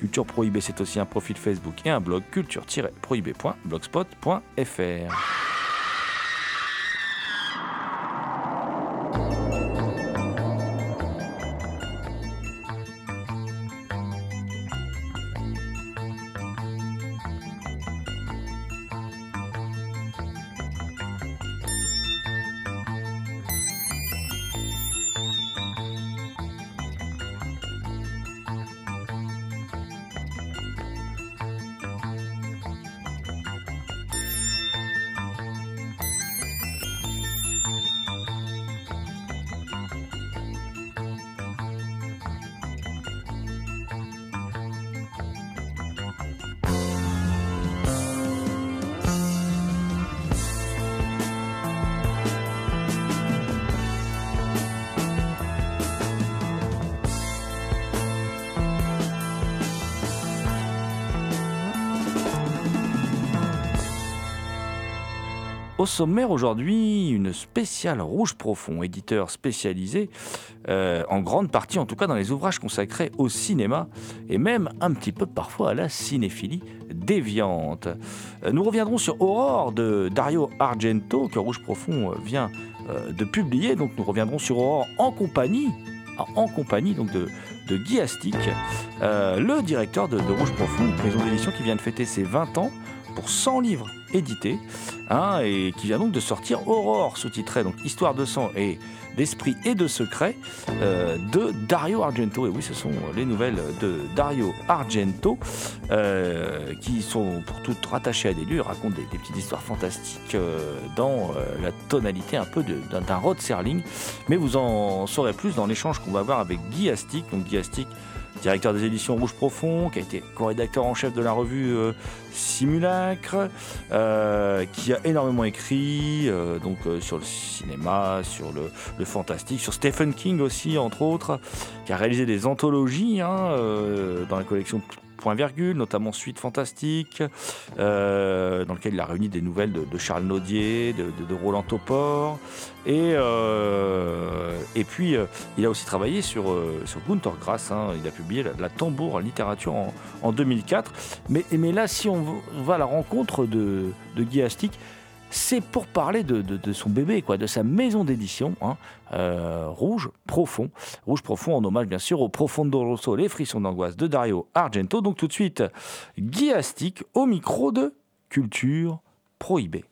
Culture Prohibée, c'est aussi un profil Facebook et un blog culture-prohibée.blogspot.fr. Au sommaire aujourd'hui, une spéciale Rouge Profond, éditeur spécialisé, euh, en grande partie en tout cas dans les ouvrages consacrés au cinéma et même un petit peu parfois à la cinéphilie déviante. Euh, Nous reviendrons sur Aurore de Dario Argento que Rouge Profond euh, vient de publier, donc nous reviendrons sur Aurore en compagnie en compagnie de, Guy Astic, le directeur de, de Rouge Profond, une maison d'édition qui vient de fêter ses 20 ans pour 100 livres édités, hein, et qui vient donc de sortir Aurore, sous-titré donc Histoire de sang et d'esprit et de secret euh, de Dario Argento. Et oui, ce sont les nouvelles de Dario Argento euh, qui sont pour toutes rattachées à des lieux, racontent des, petites histoires fantastiques euh, dans la tonalité un peu d'un Rod Serling. Mais vous en saurez plus dans l'échange qu'on va avoir avec Guy Astic. Donc Guy Astic, directeur des éditions Rouge Profond, qui a été co-rédacteur en chef de la revue euh, Simulacre, euh, qui a énormément écrit euh, sur le cinéma, sur le, fantastique, sur Stephen King aussi entre autres, qui a réalisé des anthologies hein, dans la collection Notamment Suite Fantastique, euh, dans lequel il a réuni des nouvelles de, Charles Naudier, de, Roland Topor, et, euh, et puis euh, il a aussi travaillé sur, sur Gunter Grass, hein. il a publié la, tambour en littérature en, en 2004. Mais, mais là, si on va à la rencontre de Guy Astic, c'est pour parler de, son bébé, quoi, de sa maison d'édition, hein, euh, Rouge Profond. Rouge Profond en hommage, bien sûr, au Profondo Rosso, les frissons d'angoisse de Dario Argento. Donc tout de suite, Guy Astic au micro de Culture Prohibée.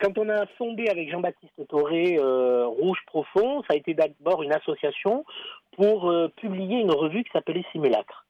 Quand on a fondé avec Jean-Baptiste Toré euh, Rouge Profond, ça a été d'abord une association pour euh, publier une revue qui s'appelait Simulacre.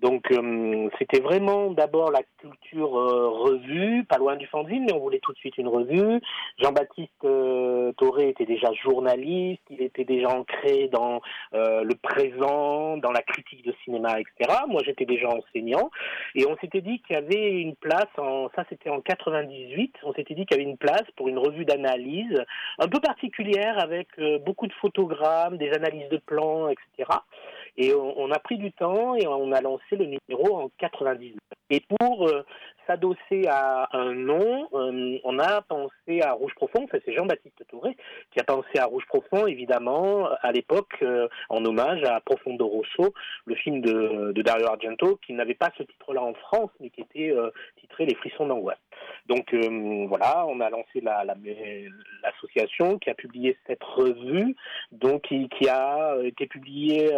Donc euh, c'était vraiment d'abord la culture euh, revue, pas loin du fanzine, mais on voulait tout de suite une revue. Jean-Baptiste euh, Toré était déjà journaliste, il était déjà ancré dans euh, le présent, dans la critique de cinéma, etc. Moi j'étais déjà enseignant. Et on s'était dit qu'il y avait une place, en, ça c'était en 98, on s'était dit qu'il y avait une place pour une revue d'analyse un peu particulière avec euh, beaucoup de photogrammes, des analyses de plans, etc. Et on, a pris du temps et on a lancé le numéro en 99. Et pour euh, s'adosser à un nom, euh, on a pensé à Rouge Profond, enfin, c'est Jean-Baptiste Touré qui a pensé à Rouge Profond, évidemment, à l'époque, euh, en hommage à Profondo Rosso, le film de, Dario Argento, qui n'avait pas ce titre-là en France, mais qui était titré Les frissons d'angoisse. Donc voilà, on a lancé l'association qui a publié cette revue, donc qui, a été publiée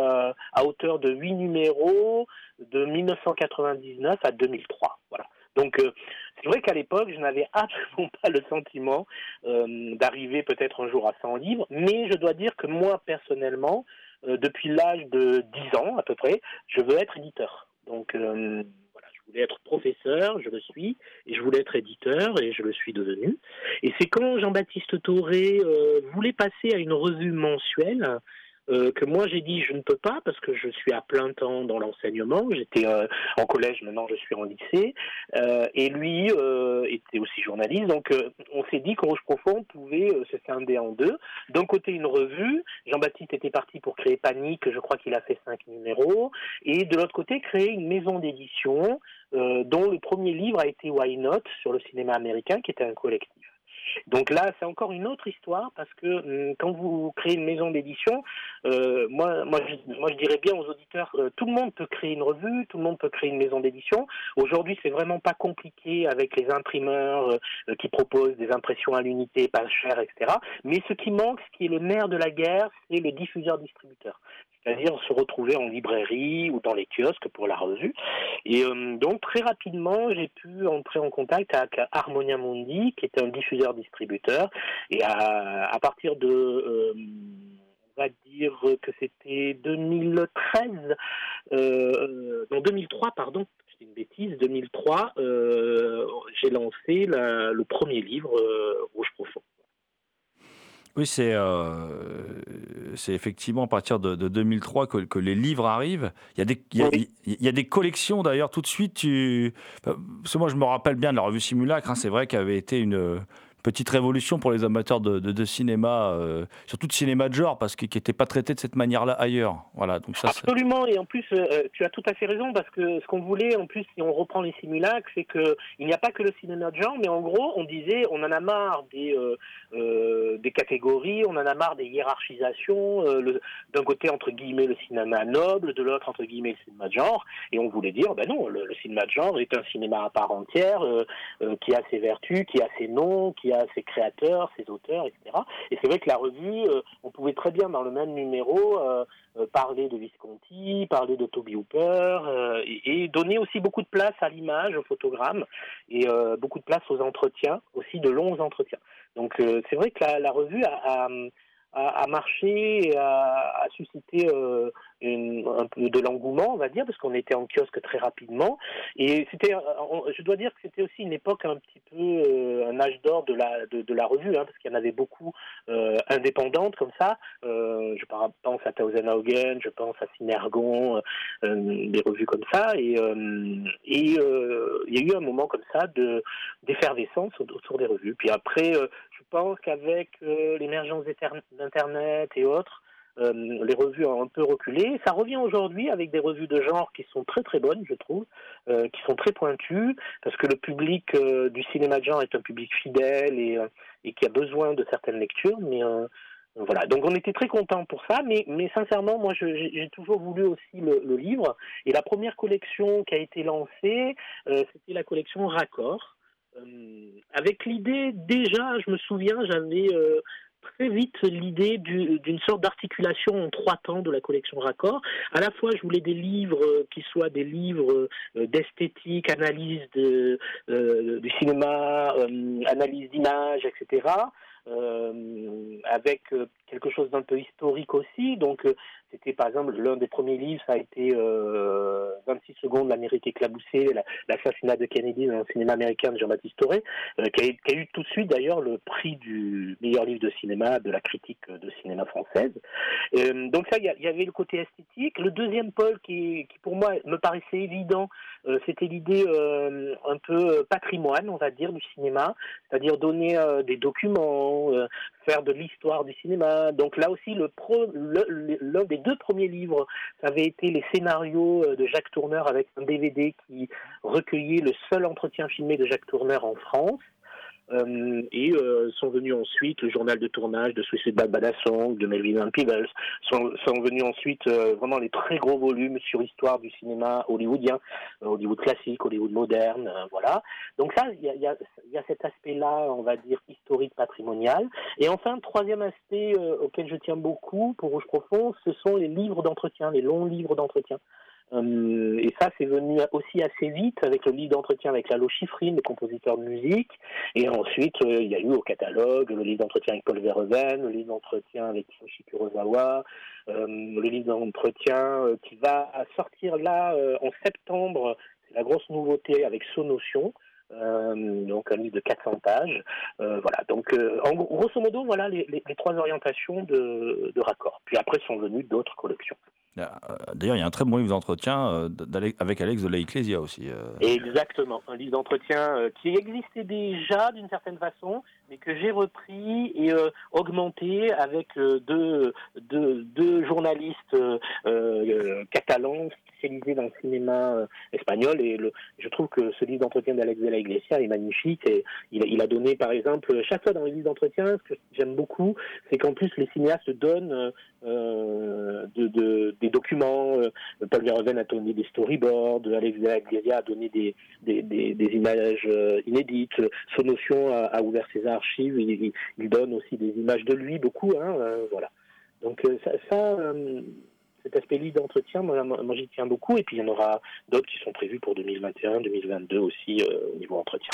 à hauteur de huit numéros de 1999 à 2003. Voilà. Donc c'est vrai qu'à l'époque, je n'avais absolument pas le sentiment d'arriver peut-être un jour à 100 livres, mais je dois dire que moi personnellement, depuis l'âge de 10 ans à peu près, je veux être éditeur. Donc euh, voilà, je voulais être professeur, je le suis, et je voulais être éditeur, et je le suis devenu. Et c'est quand Jean-Baptiste Touré euh, voulait passer à une revue mensuelle, euh, que moi j'ai dit je ne peux pas parce que je suis à plein temps dans l'enseignement. J'étais euh, en collège, maintenant je suis en lycée. Euh, et lui était aussi journaliste. Donc on s'est dit qu'Rouge Profond pouvait se scinder en deux. D'un côté une revue, Jean-Baptiste était parti pour créer Panique, je crois qu'il a fait cinq numéros. Et de l'autre côté créer une maison d'édition dont le premier livre a été Why Not? sur le cinéma américain qui était un collectif. Donc là, c'est encore une autre histoire parce que hum, quand vous créez une maison d'édition, euh, moi, moi, je, dirais bien aux auditeurs, euh, tout le monde peut créer une revue, tout le monde peut créer une maison d'édition. Aujourd'hui, c'est vraiment pas compliqué avec les imprimeurs euh, qui proposent des impressions à l'unité, pas cher, etc. Mais ce qui manque, ce qui est le nerf de la guerre, c'est le diffuseur-distributeur c'est-à-dire se retrouver en librairie ou dans les kiosques pour la revue. Et euh, donc très rapidement, j'ai pu entrer en contact avec Harmonia Mundi, qui est un diffuseur-distributeur, et à, partir de euh, on va dire que c'était 2013, euh, non 2003 pardon, une bêtise, 2003, euh, j'ai lancé le premier livre Rouge Profond. Oui, c'est euh, c'est effectivement à partir de, 2003 que, que, les livres arrivent. Il y a des, il y a, des collections d'ailleurs tout de suite. Tu... Parce que moi, je me rappelle bien de la revue Simulacre. Hein, c'est vrai qu'elle avait été une, petite révolution pour les amateurs de, cinéma, euh, surtout de cinéma de genre, parce qu'il n'était pas traité de cette manière-là ailleurs. Voilà, Absolument, et en plus, euh, tu as tout à fait raison, parce que ce qu'on voulait, en plus, si on reprend les simulacres, c'est qu'il n'y a pas que le cinéma de genre, mais en gros, on disait, on en a marre des, euh, des catégories, on en a marre des hiérarchisations, d'un côté, entre guillemets, le cinéma noble, de l'autre, entre guillemets, le cinéma de genre, et on voulait dire, ben non, le, le cinéma de genre est un cinéma à part entière, qui a ses vertus, qui a ses noms, qui a ses créateurs, ses auteurs, etc. Et c'est vrai que la revue, euh, on pouvait très bien dans le même numéro euh, euh, parler de Visconti, parler de Toby Hooper, et, donner aussi beaucoup de place à l'image, au photogramme, et beaucoup de place aux entretiens, aussi de longs entretiens. Donc c'est vrai que la, revue a, a, marché et a, suscité un peu de l'engouement, on va dire, parce qu'on était en kiosque très rapidement. Et c'était, je dois dire que c'était aussi une époque un petit peu euh, un âge d'or de la de, la revue, hein, parce qu'il y en avait beaucoup euh, indépendantes comme ça. Euh, je pense à Tausenhagen, je pense à Synergon, des revues comme ça. Et et il y a eu un moment comme ça de d'effervescence autour des revues. Puis après, pense qu'avec l'émergence d'Internet et autres, euh, les revues ont un peu reculé. Ça revient aujourd'hui avec des revues de genre qui sont très très bonnes, je trouve, euh, qui sont très pointues, parce que le public euh, du cinéma de genre est un public fidèle et, qui a besoin de certaines lectures. Mais voilà, donc on était très contents pour ça, mais sincèrement, moi j'ai toujours voulu aussi le, livre. Et la première collection qui a été lancée, c'était la collection Raccord. Avec l'idée, déjà, je me souviens, j'avais très vite l'idée d'une sorte d'articulation en trois temps de la collection Raccord. À la fois, je voulais des livres euh, qui soient des livres euh, d'esthétique, analyse euh, du cinéma, analyse d'image, etc. avec quelque chose d'un peu historique aussi. Donc, c'était par exemple l'un des premiers livres, ça a été 26 euh, secondes, l'Amérique éclaboussée, l'assassinat de Kennedy dans le cinéma américain de Jean-Baptiste Toré, euh, qui, a, eu tout de suite d'ailleurs le prix du meilleur livre de cinéma de la critique de cinéma française. Euh, donc ça, il y, avait le côté esthétique. Le deuxième pôle qui, pour moi me paraissait évident, c'était l'idée un peu patrimoine, on va dire, du cinéma, c'est-à-dire donner des documents, faire de l'histoire du cinéma. Donc là aussi, le l'un des deux premiers livres, avait été les scénarios euh, de Jacques Tourneur avec un DVD qui recueillait le seul entretien filmé de Jacques Tourneur en France. Euh, et euh, sont venus ensuite le journal de tournage de Suicide Bad Badass Song, de Melvin Peebles, sont, venus ensuite euh, vraiment les très gros volumes sur l'histoire du cinéma hollywoodien, Hollywood classique, Hollywood moderne, voilà. Donc ça, il y, a, y a, cet aspect-là, on va dire, historique, patrimonial. Et enfin, troisième aspect auquel je tiens beaucoup pour Rouge Profond, ce sont les livres d'entretien, les longs livres d'entretien. Euh, et ça, c'est venu aussi assez vite avec le livre d'entretien avec Lalo Schifrin, le compositeur de musique. Et ensuite, euh, il y a eu au catalogue le livre d'entretien avec Paul Verhoeven, le livre d'entretien avec Kiyoshi Kurosawa, euh, le livre d'entretien qui va sortir là en septembre. C'est la grosse nouveauté avec Sonotion. Euh, donc un livre de 400 pages. Euh, voilà. Donc, en grosso modo, voilà les, les, les trois orientations de, de, raccord. Puis après sont venues d'autres collections. Euh, d'ailleurs, il y a un très bon livre d'entretien euh, avec Alex de la Ecclesia aussi. Euh. Exactement, un livre d'entretien qui existait déjà d'une certaine façon, mais que j'ai repris et augmenté avec deux, deux, deux journalistes catalans spécialisés dans le cinéma espagnol. Et le, je trouve que ce livre d'entretien d'Alex de la Iglesia est magnifique. Et il, il, a donné, par exemple, chaque fois dans les livres d'entretien, ce que j'aime beaucoup, c'est qu'en plus les cinéastes donnent de, de des documents. Euh, Paul Verhoeven a donné des storyboards, Alex Glesia a donné des, des, images euh, inédites. Sonotion a, a, ouvert ses archives, il, donne aussi des images de lui, beaucoup. Hein, euh, voilà. Donc ça, cet aspect lit d'entretien, moi j'y tiens beaucoup. Et puis il y en aura d'autres qui sont prévus pour 2021, 2022 aussi au niveau entretien.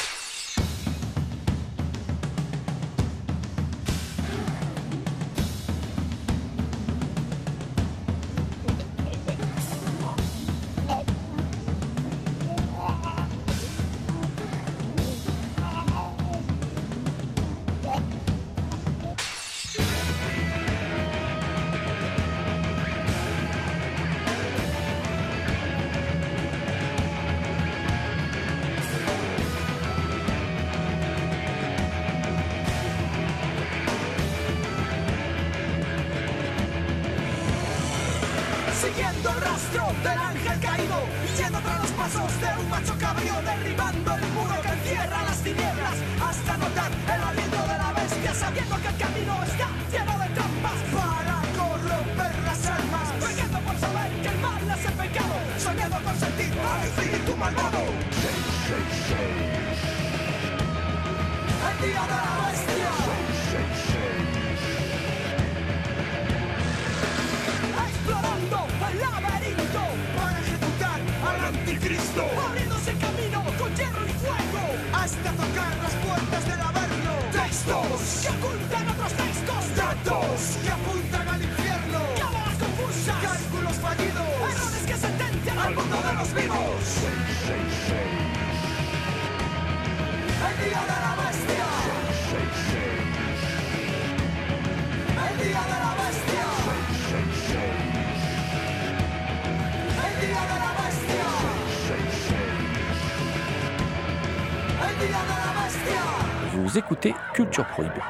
Vous écoutez Culture Prohibée.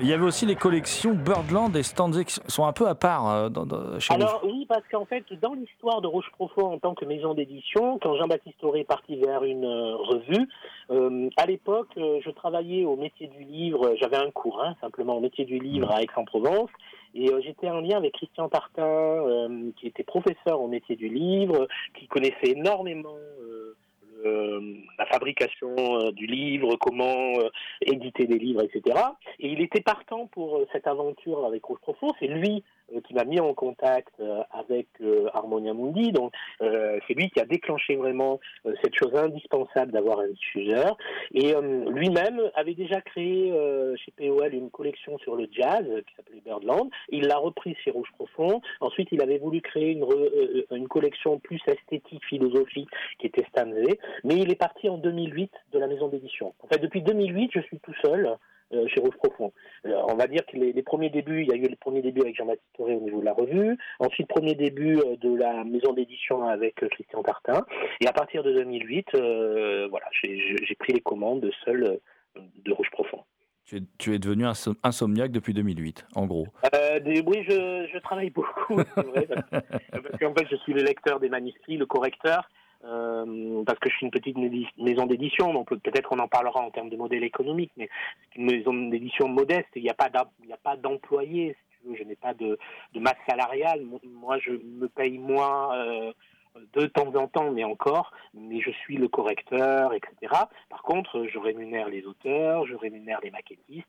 Il y avait aussi les collections Birdland et Stanzik qui sont un peu à part euh, dans, dans, chez Alors oui, parce qu'en fait, dans l'histoire de Roche Profond en tant que maison d'édition, quand Jean-Baptiste Auré est parti vers une euh, revue, euh, à l'époque, euh, je travaillais au métier du livre, j'avais un cours hein, simplement au métier du livre à Aix-en-Provence, et j'étais en lien avec Christian Tartin, qui était professeur au métier du livre, qui connaissait énormément la fabrication euh, du livre, comment euh, éditer des livres, etc. Et il était partant pour cette aventure avec Rouge Profond. C'est lui qui m'a mis en contact avec Harmonia Mundi. Donc, c'est lui qui a déclenché vraiment cette chose indispensable d'avoir un diffuseur. Et lui-même avait déjà créé chez POL une collection sur le jazz qui s'appelait Birdland. Il l'a repris chez Rouge Profond. Ensuite, il avait voulu créer une, une collection plus esthétique, philosophique, qui était Stanley. Mais il est parti en 2008 de la maison d'édition. En fait, depuis 2008, je suis tout seul euh, chez Rouge Profond. Euh, on va dire que les, les, premiers débuts, il y a eu les premiers débuts avec Jean-Baptiste Toré au niveau de la revue, ensuite premier début euh, de la maison d'édition avec Christian Tartin, et à partir de 2008, euh, voilà, j'ai pris les commandes seul de Rouge Profond. Tu es, tu es, devenu insomniaque depuis 2008, en gros. Euh, des, oui, je, je, travaille beaucoup, c'est vrai, parce, parce qu'en fait, je suis le lecteur des manuscrits, le correcteur, euh, parce que je suis une petite maison d'édition, donc peut-être qu'on en parlera en termes de modèle économique, mais c'est une maison d'édition modeste, il n'y a pas d'employés, si tu veux, je n'ai pas de, masse salariale, moi je me paye moins euh, de temps en temps, mais encore, mais je suis le correcteur, etc. Par contre, je rémunère les auteurs, je rémunère les maquettistes,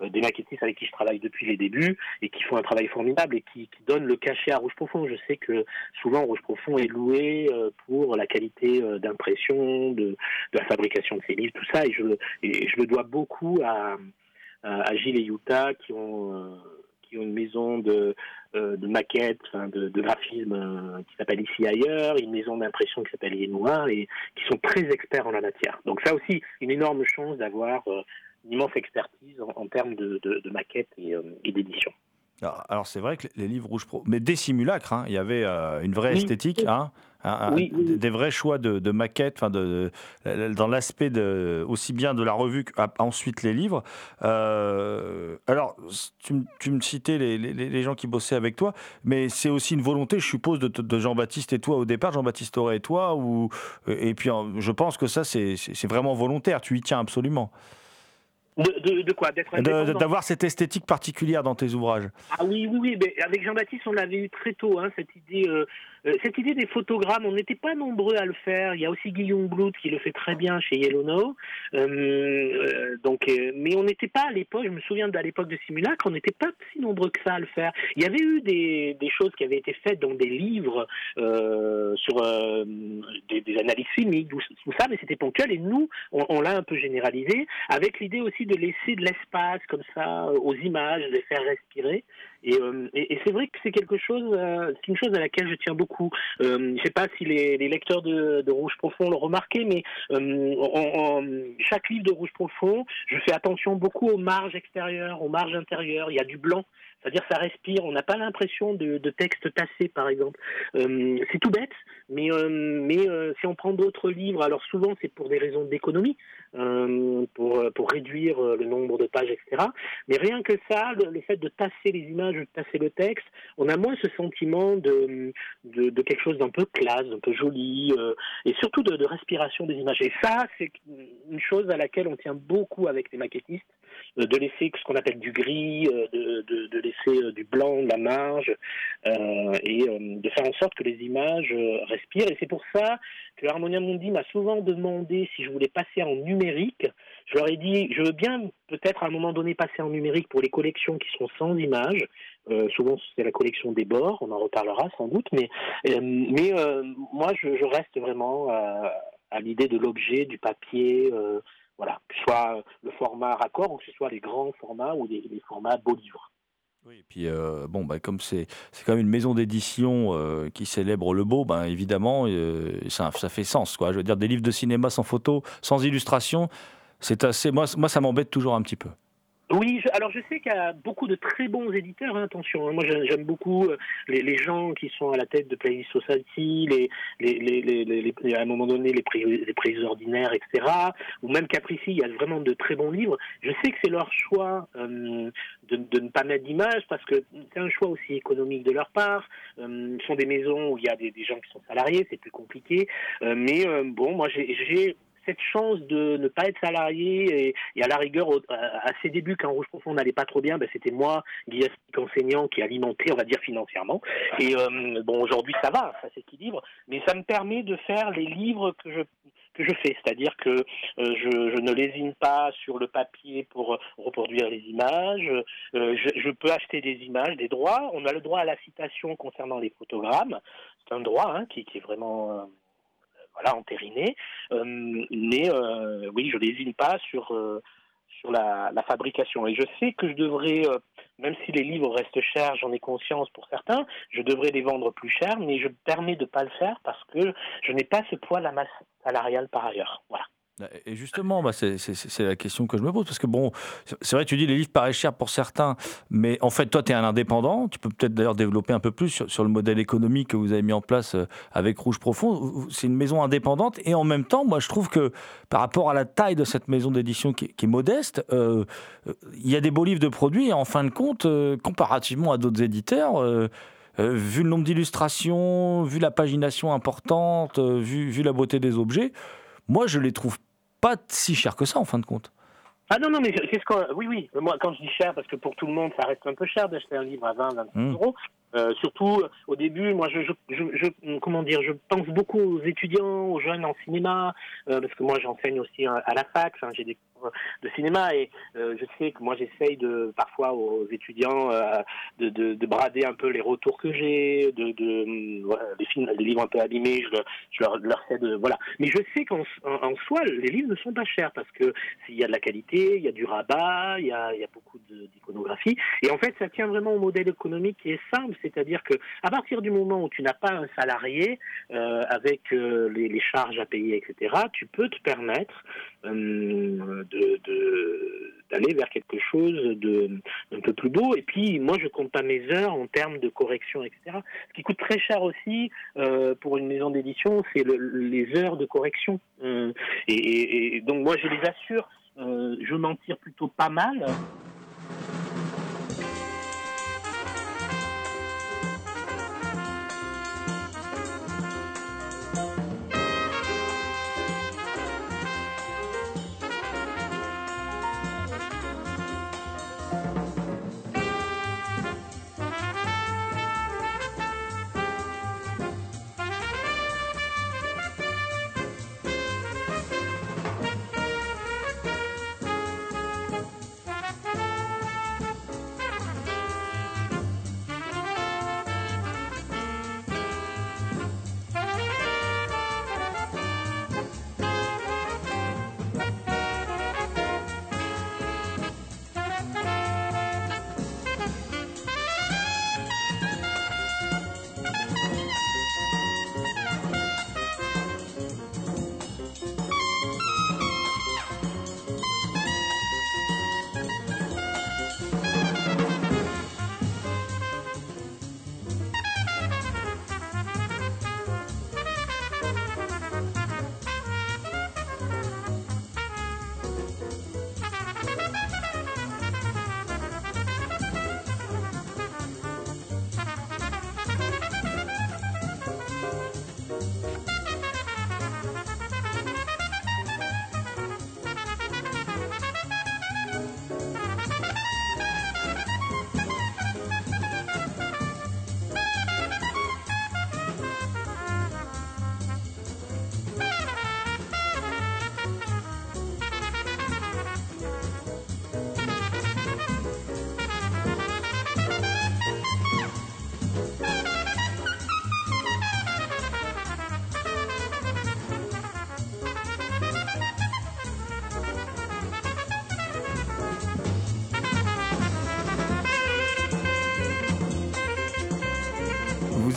des maquettistes avec qui je travaille depuis les débuts et qui font un travail formidable et qui, donnent le cachet à Rouge Profond. Je sais que souvent Rouge Profond est loué euh, pour la qualité euh, d'impression, de, la fabrication de ses livres, tout ça, et je, je le dois beaucoup à, à, Gilles et Yuta qui ont qui ont une maison de, de maquettes, de, de, graphisme qui s'appelle Ici Ailleurs, une maison d'impression qui s'appelle Noir et qui sont très experts en la matière. Donc ça aussi, une énorme chance d'avoir une immense expertise en, termes de, de, maquettes euh, et, d'édition. Alors, c'est vrai que les livres rouges pro, mais des simulacres, hein, il y avait euh, une vraie esthétique, hein, des vrais choix de, maquettes, de, dans l'aspect aussi bien de la revue qu'ensuite les livres. Euh, alors, tu, me citais les, gens qui bossaient avec toi, mais c'est aussi une volonté, je suppose, de, Jean-Baptiste et toi au départ, Jean-Baptiste Auré et toi, ou, et puis je pense que ça c'est vraiment volontaire, tu y tiens absolument. De, quoi D'avoir cette esthétique particulière dans tes ouvrages. Ah oui, oui, oui. Mais avec Jean-Baptiste, on l'avait eu très tôt, hein, cette idée. Euh, euh, cette idée des photogrammes, on n'était pas nombreux à le faire. Il y a aussi Guillaume Blout qui le fait très bien chez Yellow Now. Euh, donc, mais on n'était pas à l'époque. Je me souviens de l'époque de Simulacre, on n'était pas si nombreux que ça à le faire. Il y avait eu des, choses qui avaient été faites dans des livres sur des, analyses filmiques, tout, ça, mais c'était ponctuel. Et nous, on l'a un peu généralisé avec l'idée aussi de laisser de l'espace comme ça euh, aux images, de les faire respirer. Et, euh, c'est vrai que c'est quelque chose, euh, c'est une chose à laquelle je tiens beaucoup. je ne sais pas si les, lecteurs de, Rouge Profond l'ont remarqué, mais en, chaque livre de Rouge Profond, je fais attention beaucoup aux marges extérieures, aux marges intérieures. Il y a du blanc. C'est-à-dire ça respire, on n'a pas l'impression de, texte tassé par exemple. c'est tout bête, mais, mais si on prend d'autres livres, alors souvent c'est pour des raisons d'économie, pour, réduire le nombre de pages, etc. Mais rien que ça, le, fait de tasser les images, de tasser le texte, on a moins ce sentiment de, de, quelque chose d'un peu classe, d'un peu joli, euh, et surtout de, respiration des images. Et ça, c'est une chose à laquelle on tient beaucoup avec les maquettistes, euh, de laisser ce qu'on appelle du gris, euh, de, laisser du blanc, de la marge, et de faire en sorte que les images respirent. Et c'est pour ça que Harmonia Mundi m'a souvent demandé si je voulais passer en numérique. Je leur ai dit, je veux bien peut-être à un moment donné passer en numérique pour les collections qui sont sans images. Euh, souvent c'est la collection des bords, on en reparlera sans doute, mais, euh, euh, moi je, reste vraiment à l'idée de l'objet, du papier, voilà, que ce soit le format raccord ou que ce soit les grands formats ou les, formats beaux livres. Oui, et puis bon, bah, comme c'est quand même une maison d'édition qui célèbre le beau, ben évidemment, ça, ça, fait sens. Quoi. Je veux dire, des livres de cinéma sans photo, sans illustration, c'est assez. Moi, moi ça m'embête toujours un petit peu. Oui, alors je sais qu'il y a beaucoup de très bons éditeurs, hein, attention. Hein. moi, j'aime beaucoup euh, les, gens qui sont à la tête de Playlist Society, les, les, les, à un moment donné les prix, les prix ordinaires, etc. Ou même Caprici, il y a vraiment de très bons livres. Je sais que c'est leur choix euh, de, de, ne pas mettre d'image parce que c'est un choix aussi économique de leur part. Euh, ce sont des maisons où il y a des, des gens qui sont salariés, c'est plus compliqué. mais bon, moi, j'ai cette chance de ne pas être salarié et, à la rigueur, à, ses débuts, quand Rouge Profond n'allait pas trop bien, ben, c'était moi, Guillaume enseignant, qui alimentait, on va dire, financièrement. Et euh, bon, aujourd'hui, ça va, ça s'équilibre, mais ça me permet de faire les livres que je que je fais, c'est-à-dire que euh, je, ne lésine pas sur le papier pour reproduire les images, euh, je, peux acheter des images, des droits, on a le droit à la citation concernant les photogrammes, c'est un droit hein, qui, est vraiment voilà, entériné. Euh, mais euh, oui, je n'hésite pas sur, euh, sur la, fabrication. Et je sais que je devrais, même si les livres restent chers, j'en ai conscience pour certains, je devrais les vendre plus cher, mais je me permets de ne pas le faire parce que je n'ai pas ce poids de la masse salariale par ailleurs. Voilà. Et justement, bah c'est la question que je me pose, parce que bon, c'est vrai, tu dis les livres paraissent chers pour certains, mais en fait, toi, tu es un indépendant, tu peux peut-être d'ailleurs développer un peu plus sur, le modèle économique que vous avez mis en place euh, avec Rouge Profond. C'est une maison indépendante, et en même temps, moi, je trouve que par rapport à la taille de cette maison d'édition qui, est modeste, euh, euh, il y a des beaux livres de produits, et en fin de compte, comparativement à d'autres éditeurs, vu le nombre d'illustrations, vu la pagination importante, vu, vu la beauté des objets, moi je les trouve pas si chers que ça en fin de compte. Ah non, non, mais c'est ce qu'on. Oui, oui. Moi, quand je dis cher, parce que pour tout le monde, ça reste un peu cher d'acheter un livre à 20, 25 Mm. euros. Euh, surtout euh, au début, moi, je, je, je, je- comment dire, je pense beaucoup aux étudiants, aux jeunes en cinéma, euh, parce que moi, j'enseigne aussi à, la fac. J'ai des de cinéma et euh, je sais que moi, j'essaye de parfois aux étudiants euh, de, de, de brader un peu les retours que j'ai, de, de hum, voilà, des films, des livres un peu abîmés. Je, leur- leur, leur sais de voilà. Mais je sais qu'en en, en soi, les livres ne sont pas chers parce que s'il y a de la qualité, il y a du rabat, il y a, il y a beaucoup d'iconographie. Et en fait, ça tient vraiment au modèle économique qui est simple, c'est-à-dire que à partir du moment où tu n'as pas un salarié euh, avec euh, les, les charges à payer, etc., tu peux te permettre euh, d'aller vers quelque chose de un peu plus beau. Et puis, moi, je compte pas mes heures en termes de correction, etc. Ce qui coûte très cher aussi euh, pour une maison d'édition, c'est le- les heures de correction. Euh, et donc, moi, je les assure, euh, je m'en tire plutôt pas mal.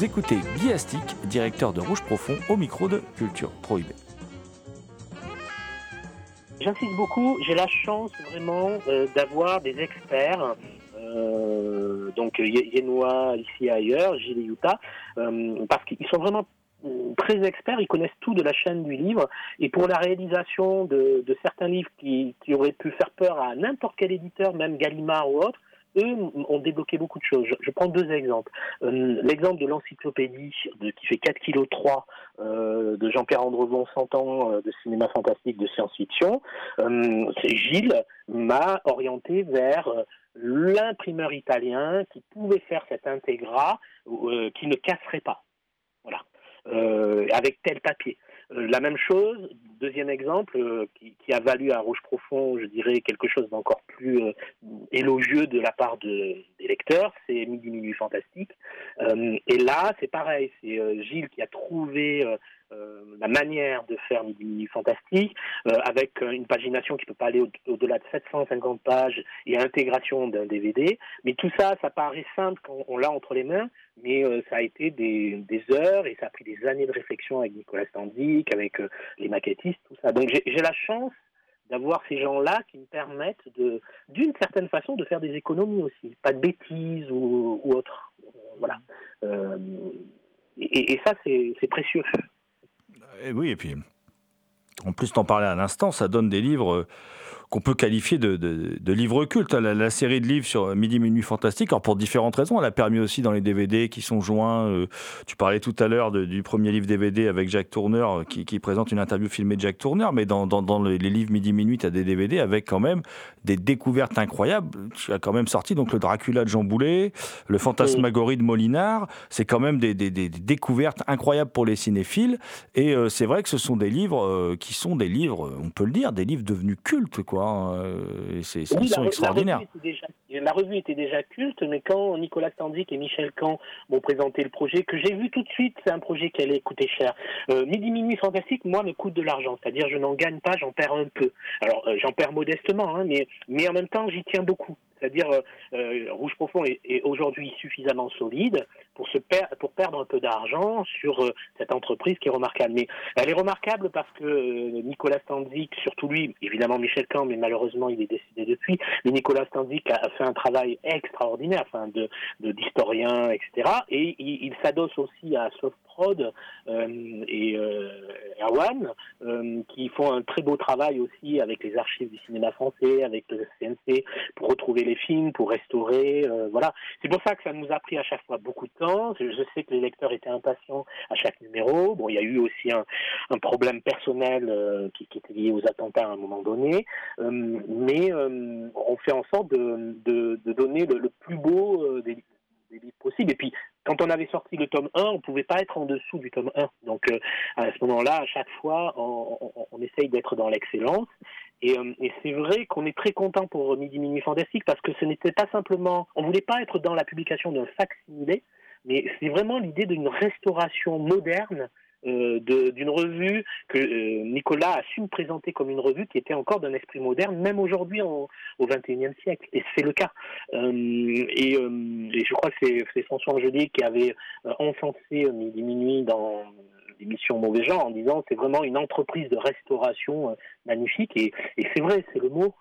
Écoutez Guy Astic, directeur de Rouge Profond, au micro de Culture Prohibée. J'insiste beaucoup, j'ai la chance vraiment euh, d'avoir des experts, euh, donc Ye- Yenois ici et ailleurs, Gilles et Utah, euh, parce qu'ils sont vraiment euh, très experts, ils connaissent tout de la chaîne du livre, et pour la réalisation de, certains livres qui auraient pu faire peur à n'importe quel éditeur, même Gallimard ou autre, eux ont débloqué beaucoup de choses. Je, prends deux exemples. Euh, L'exemple de l'encyclopédie qui fait 4 kg 3 euh, de Jean-Pierre Andrevon, 100 ans euh, de cinéma fantastique, de science-fiction. Gilles m'a orienté vers l'imprimeur italien qui pouvait faire cet intégrat euh, qui ne casserait pas. Voilà. Avec tel papier. Euh, la même chose, deuxième exemple, euh, qui, a valu à Rouge Profond, je dirais, quelque chose d'encore plus euh, élogieux de la part de- des lecteurs, c'est Midi Minuit Fantastique. Et là, c'est pareil, c'est Gilles qui a trouvé la manière de faire Midi Fantastique, euh, avec euh, une pagination qui peut pas aller au- au-delà de 750 pages et intégration d'un DVD. Mais tout ça, ça paraît simple quand on l'a entre les mains, mais euh, ça a été des, heures et ça a pris des années de réflexion avec Nicolas Standic, avec euh, les maquettistes, tout ça. Donc j'ai la chance d'avoir ces gens-là qui me permettent d'une certaine façon, de faire des économies aussi, pas de bêtises ou, ou autre. Euh, Voilà. Euh, et, ça, c'est précieux. Et oui, et puis, en plus, t'en parlais à l'instant, ça donne des livres euh, qu'on peut qualifier de, livre culte. La, série de livres sur Midi Minuit Fantastique, alors pour différentes raisons, elle a permis aussi dans les DVD qui sont joints. Euh, tu parlais tout à l'heure du premier livre DVD avec Jack Tourner euh, qui, présente une interview filmée de Jack Tourner, mais dans, les, livres Midi Minuit, tu as des DVD avec quand même des découvertes incroyables. Tu as quand même sorti donc le Dracula de Jean Boulet, le Fantasmagorie de Molinard. C'est quand même des, découvertes incroyables pour les cinéphiles. Et euh, c'est vrai que ce sont des livres qui sont des livres, on peut le dire, des livres devenus cultes, quoi. Hein, c'est, ils sont extraordinaires. La revue, était déjà culte, mais quand Nicolas Tandic et Michel Camp m'ont présenté le projet, que j'ai vu tout de suite, c'est un projet qui allait coûter cher. Euh, Midi Minuit Fantastique, moi, me coûte de l'argent, c'est-à-dire je n'en gagne pas, j'en perds un peu. Alors, euh, j'en perds modestement, hein, mais, mais en même temps, j'y tiens beaucoup. C'est-à-dire, euh, euh, Rouge Profond est, aujourd'hui suffisamment solide pour, se pour perdre un peu d'argent sur cette entreprise qui est remarquable. Mais elle est remarquable parce que Nicolas Stanzik, surtout lui, évidemment Michel Camp, mais malheureusement il est décédé depuis, mais Nicolas Stanzik a, un travail extraordinaire, enfin, de d'historien, etc. Et il, s'adosse aussi à Softprod et Erwan, qui font un très beau travail aussi avec les archives du cinéma français, avec le CNC, pour retrouver les films, pour restaurer. Euh, voilà. C'est pour ça que ça nous a pris à chaque fois beaucoup de temps. Je, sais que les lecteurs étaient impatients à chaque numéro. Bon, il y a eu aussi un, problème personnel euh, qui, était lié aux attentats à un moment donné. Euh, mais on fait en sorte de, donner le, plus beau des, livres possibles. Et puis, quand on avait sorti le tome 1, on pouvait pas être en dessous du tome 1. Donc, à ce moment-là, à chaque fois, on, on essaye d'être dans l'excellence. Euh, et, c'est vrai qu'on est très content pour Midi Minuit Fantastique parce que ce n'était pas simplement, on voulait pas être dans la publication d'un facsimilé, mais c'est vraiment l'idée d'une restauration moderne euh, d'une revue que euh, Nicolas a su présenter comme une revue qui était encore d'un esprit moderne, même aujourd'hui au XXIe siècle. Et c'est le cas. et, je crois que c'est François Angelier qui avait encensé Midi Minuit dans l'émission Mauvais Genre en disant c'est vraiment une entreprise de restauration euh, magnifique et, c'est vrai, c'est le mot.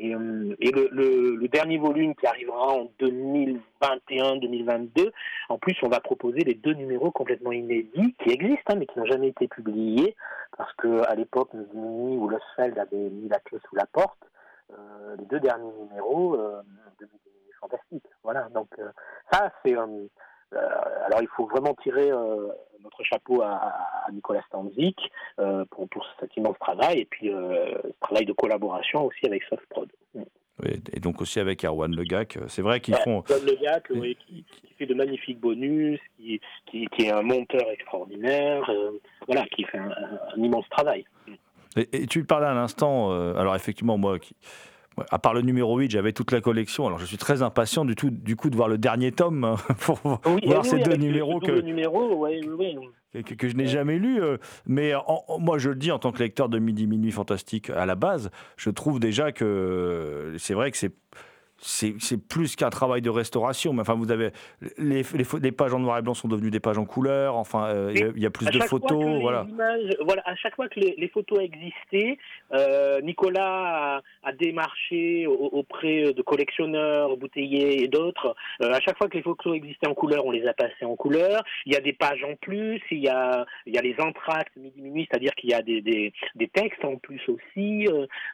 Euh, et, euh, le, dernier volume qui arrivera en 2021-2022, en plus on va proposer les deux numéros complètement inédits qui existent hein, mais qui n'ont jamais été publiés parce que à l'époque Mini ou Losfeld avait mis la clé sous la porte. les deux derniers numéros de fantastique. Voilà, donc ça c'est alors il faut vraiment tirer notre chapeau à, Nicolas Stanzik euh, pour, cet immense travail et puis euh, ce travail de collaboration aussi avec Softprod. et donc aussi avec Erwan Legac. C'est vrai qu'ils font. Erwan Legac, qui, fait de magnifiques bonus, qui, est un monteur extraordinaire, euh, voilà, qui fait un, immense travail. Et, tu parlais à l'instant, alors effectivement, moi, qui, à part le numéro 8, j'avais toute la collection. Alors je suis très impatient du, tout, du coup de voir le dernier tome hein, pour voir ces deux numéros que, que, je n'ai jamais lus. Euh, mais moi je le dis en tant que lecteur de Midi Minuit Fantastique à la base, je trouve déjà que c'est vrai que c'est c'est plus qu'un travail de restauration. Mais enfin, vous avez les, les, pages en noir et blanc sont devenues des pages en couleur. Enfin, euh, il y, a plus de photos. Voilà. voilà. À chaque fois que les, photos existaient, euh, Nicolas a, démarché auprès de collectionneurs, bouteillers et d'autres. Euh, à chaque fois que les photos existaient en couleur, on les a passées en couleur. Il y a des pages en plus. Il y a, il y a les entractes midi minuit, c'est-à-dire qu'il y a des, des, des, textes en plus aussi.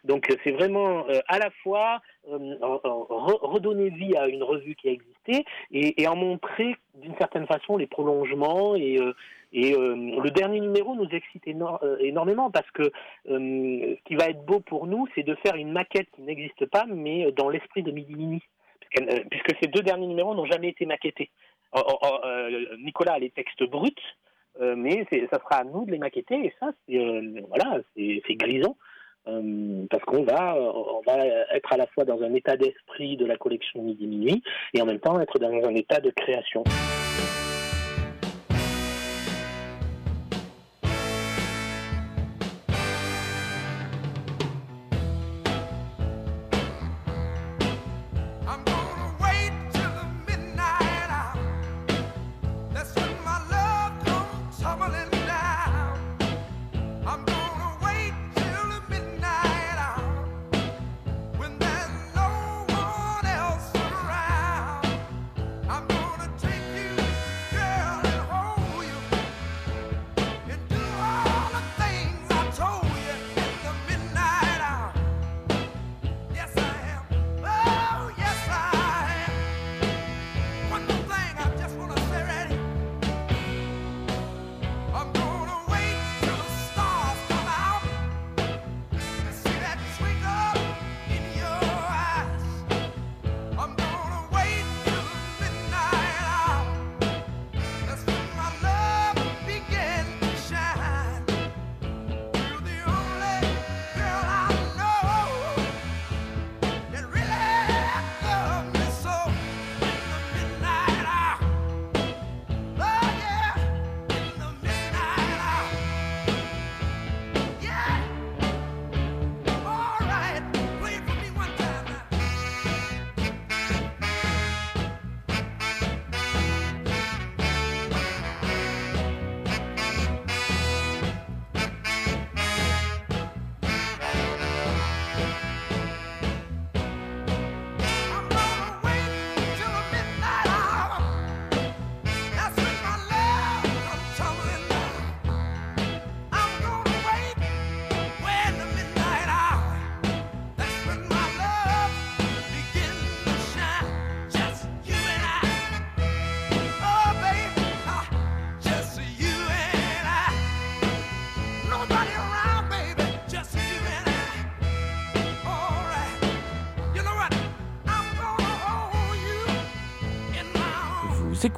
donc c'est vraiment à la fois redonner vie à une revue qui a existé et, en montrer d'une certaine façon les prolongements et, euh, euh, le dernier numéro nous excite euh, énormément parce que ce qui va être beau pour nous, c'est de faire une maquette qui n'existe pas, mais dans l'esprit de Midi Mini, puisque ces deux derniers numéros n'ont jamais été maquettés. Nicolas a les textes bruts, mais ça sera à nous de les maqueter et ça, c'est voilà, c'est grisant. Euh, parce qu'on va, on va être à la fois dans un état d'esprit de la collection Midi Minuit et en même temps être dans un état de création.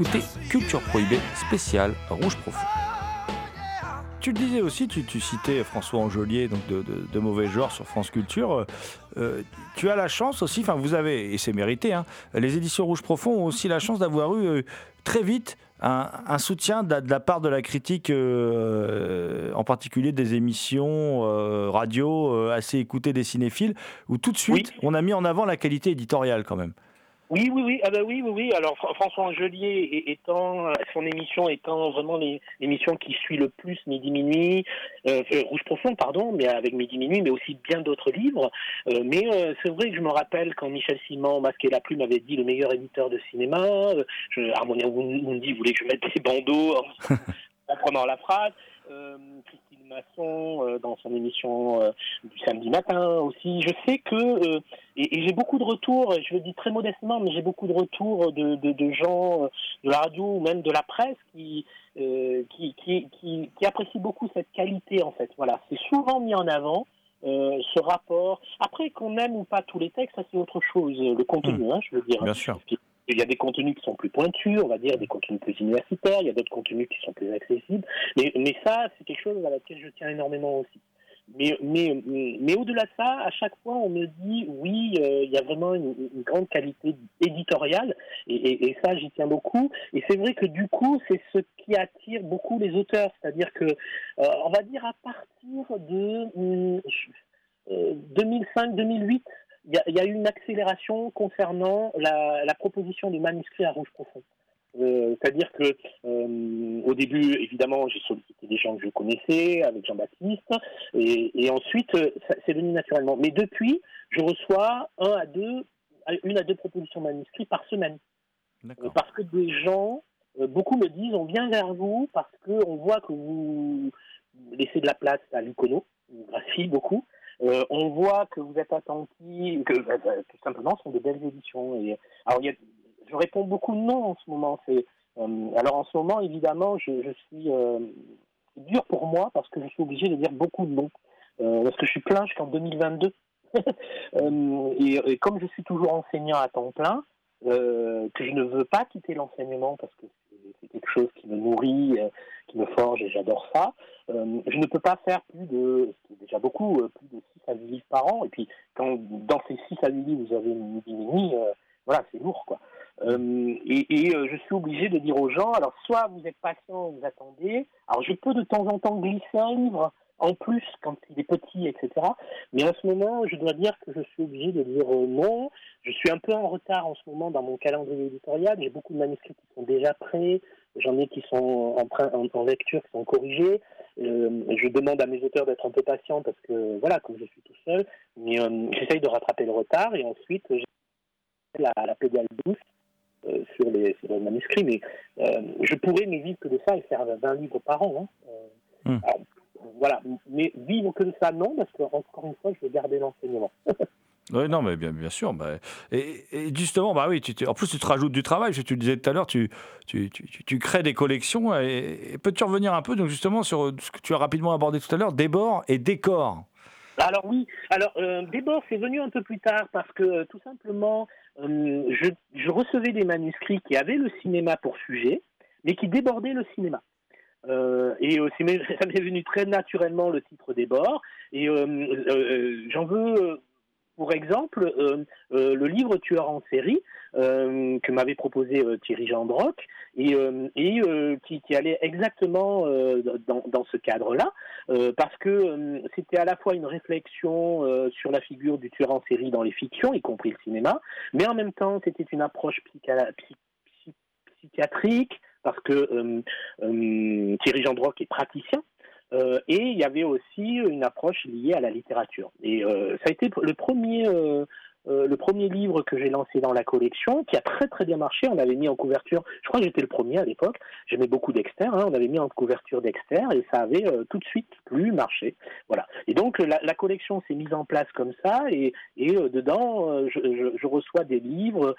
Vous écoutez Culture Prohibée spéciale Rouge Profond. Tu le disais aussi, tu, citais François Angelier, donc de, Mauvais Genre sur France Culture. Euh, tu as la chance aussi, enfin vous avez, et c'est mérité, hein, les éditions Rouge Profond ont aussi la chance d'avoir eu euh, très vite un, soutien de la, part de la critique, euh, en particulier des émissions radio assez écoutées des cinéphiles, où tout de suite on a mis en avant la qualité éditoriale quand même. Oui, oui, oui. Ah bah oui, oui, oui. Alors François Angelier étant son émission étant vraiment l'émission qui suit le plus Midi Minuit, euh, euh, Rouge Profond, pardon, mais avec Midi Minuit, mais aussi bien d'autres livres. Euh, mais c'est vrai que je me rappelle quand Michel Simon, Masqué la plume, avait dit le meilleur éditeur de cinéma. Je, Harmonia voulait que je mette des bandeaux en prenant la phrase. Masson euh, dans son émission euh, du samedi matin aussi. Je sais que, euh, et, j'ai beaucoup de retours, je le dis très modestement, mais j'ai beaucoup de retours de, de, gens de la radio ou même de la presse qui, qui, qui, qui, apprécient beaucoup cette qualité en fait. Voilà, c'est souvent mis en avant. ce rapport. Après, qu'on aime ou pas tous les textes, ça c'est autre chose. Le contenu, mmh. hein, je veux dire. Bien sûr. Il y a des contenus qui sont plus pointus, on va dire, des contenus plus universitaires, il y a d'autres contenus qui sont plus accessibles. Mais, mais ça, c'est quelque chose à laquelle je tiens énormément aussi. Mais, mais, mais au-delà de ça, à chaque fois, on me dit oui, euh, il y a vraiment une, grande qualité éditoriale, et, et, ça, j'y tiens beaucoup. Et c'est vrai que du coup, c'est ce qui attire beaucoup les auteurs, c'est-à-dire que, euh, on va dire à partir de 2005-2008, hum, il y, a eu une accélération concernant la, proposition de manuscrits à rouge profond. Euh, c'est-à-dire que euh, au début, évidemment, j'ai sollicité des gens que je connaissais avec Jean-Baptiste, et, ensuite, euh, c'est venu naturellement. Mais depuis, je reçois un à deux, une à deux propositions de manuscrits par semaine, parce que des gens, beaucoup me disent, on vient vers vous parce qu'on voit que vous laissez de la place à l'icono, vous graphiez beaucoup, euh, on voit que vous êtes attentif, que euh, euh, tout simplement, ce sont de belles éditions. Et, alors, je réponds beaucoup non en ce moment. C'est, alors, en ce moment, évidemment, je, suis dur pour moi parce que je suis obligé de dire beaucoup de non. parce que je suis plein jusqu'en 2022. et, comme je suis toujours enseignant à temps plein, que je ne veux pas quitter l'enseignement parce que c'est quelque chose qui me nourrit, qui me forge et j'adore ça. Euh, je ne peux pas faire plus de, c'est déjà beaucoup, euh, plus de 6 à 8 livres par an. Et puis, quand dans ces 6 à 8 livres, vous avez une mini, euh, voilà, c'est lourd, quoi. et, je suis obligé de dire aux gens, alors soit vous êtes patient, vous attendez. Alors, je peux de temps en temps glisser un livre en plus quand il est petit, etc. Mais en ce moment, je dois dire que je suis obligé de dire non. Je suis un peu en retard en ce moment dans mon calendrier éditorial. J'ai beaucoup de manuscrits qui sont déjà prêts. J'en ai qui sont en, en, lecture, qui sont corrigés. Euh, je demande à mes auteurs d'être un peu patients parce que, voilà, comme je suis tout seul, mais euh, j'essaye de rattraper le retard et ensuite, j'ai la, la pédale douce euh, sur, les, sur les manuscrits, mais je pourrais ne vivre que de ça et faire 20 livres par an. Hein. Hmm. voilà, mais vivre que de ça, non, parce que, encore une fois, je veux garder l'enseignement. Oui, non, mais bien, sûr. Bah, et, justement, bah oui, tu, en plus, tu te rajoutes du travail. Tu le disais tout à l'heure, tu, tu, tu, crées des collections. Et, peux-tu revenir un peu, donc justement, sur ce que tu as rapidement abordé tout à l'heure, débord et décor alors oui, alors euh, débord c'est venu un peu plus tard parce que euh, tout simplement euh, je, je, recevais des manuscrits qui avaient le cinéma pour sujet, mais qui débordaient le cinéma. et ça m'est venu très naturellement le titre débord. Et j'en veux pour exemple, euh, euh, le livre Tueur en série euh, que m'avait proposé Thierry Gendroc et, et qui, allait exactement dans, ce cadre-là, parce que c'était à la fois une réflexion sur la figure du tueur en série dans les fictions, y compris le cinéma, mais en même temps c'était une approche psychiatrique, parce que Thierry Gendroc est praticien, euh, et il y avait aussi une approche liée à la littérature. Et euh, ça a été le premier euh, euh, le premier livre que j'ai lancé dans la collection, qui a très très bien marché, on avait mis en couverture, je crois que j'étais le premier à l'époque, j'aimais beaucoup Dexter, hein, on avait mis en couverture Dexter et ça avait euh, tout de suite plus marché. Voilà. Et donc la, collection s'est mise en place comme ça et, et euh, dedans je, je, reçois des livres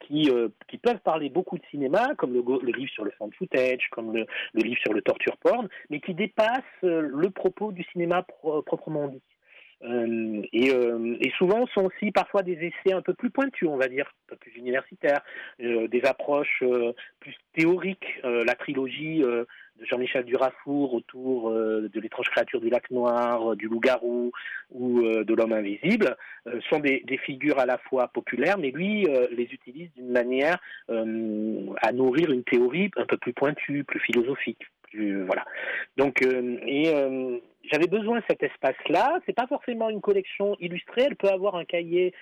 qui, qui peuvent parler beaucoup de cinéma, comme le, le livre sur le fan footage, comme le, le, livre sur le torture porn, mais qui dépassent le propos du cinéma proprement dit. Euh, et, euh, et, souvent sont aussi parfois des essais un peu plus pointus, on va dire, un peu plus universitaires, euh, des approches plus théoriques. la trilogie de Jean-Michel Durafour autour de l'étrange créature du lac noir, du loup-garou ou de l'homme invisible sont des, des, figures à la fois populaires, mais lui les utilise d'une manière à nourrir une théorie un peu plus pointue, plus philosophique. Plus, voilà. Donc, et j'avais besoin de cet espace-là. C'est pas forcément une collection illustrée. Elle peut avoir un cahier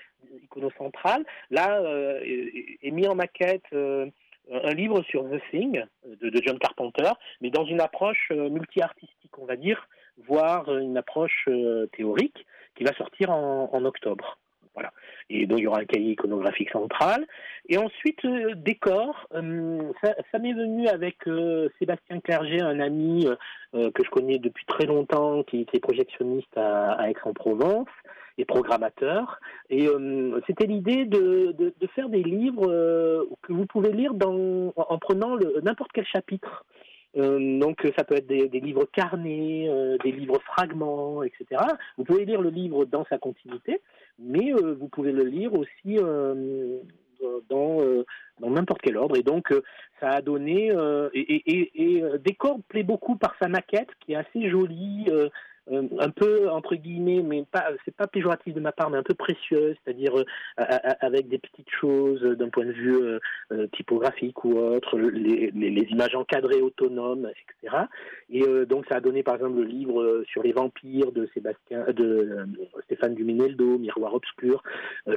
iconocentral. Là, euh, est mis en maquette euh, un livre sur The Thing de, John Carpenter, mais dans une approche euh, multi-artistique, on va dire, voire une approche théorique qui va sortir en octobre. Et donc il y aura un cahier iconographique central. Et ensuite, euh, décor. Euh, ça, m'est venu avec euh, Sébastien Clerget, un ami que je connais depuis très longtemps, qui, est projectionniste à, Aix-en-Provence et programmateur. Et c'était l'idée de, faire des livres que vous pouvez lire en prenant n'importe quel chapitre. Donc ça peut être des, livres carnés, des livres fragments, etc. Vous pouvez lire le livre dans sa continuité, mais euh, vous pouvez le lire aussi dans dans n'importe quel ordre. Et donc ça a donné et, et, et, Décor plaît beaucoup par sa maquette qui est assez jolie. Euh, un peu entre guillemets, mais pas, c'est pas péjoratif de ma part, mais un peu précieuse, c'est-à-dire euh, avec des petites choses d'un point de vue euh, typographique ou autre, les, les, images encadrées autonomes, etc. Et donc ça a donné par exemple le livre sur les vampires de Sébastien, de Stéphane Dumineldo, Miroir obscur,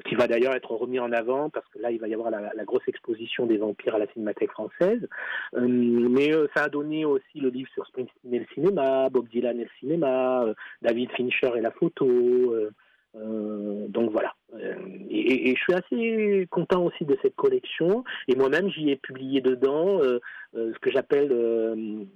qui va d'ailleurs être remis en avant parce que là il va y avoir la, la grosse exposition des vampires à la Cinémathèque française. mais ça a donné aussi le livre sur Springsteen et le cinéma, Bob Dylan et le cinéma. Euh, David Fincher et la photo. Euh, euh, donc voilà. Et, je suis assez content aussi de cette collection. Et moi-même, j'y ai publié dedans ce que j'appelle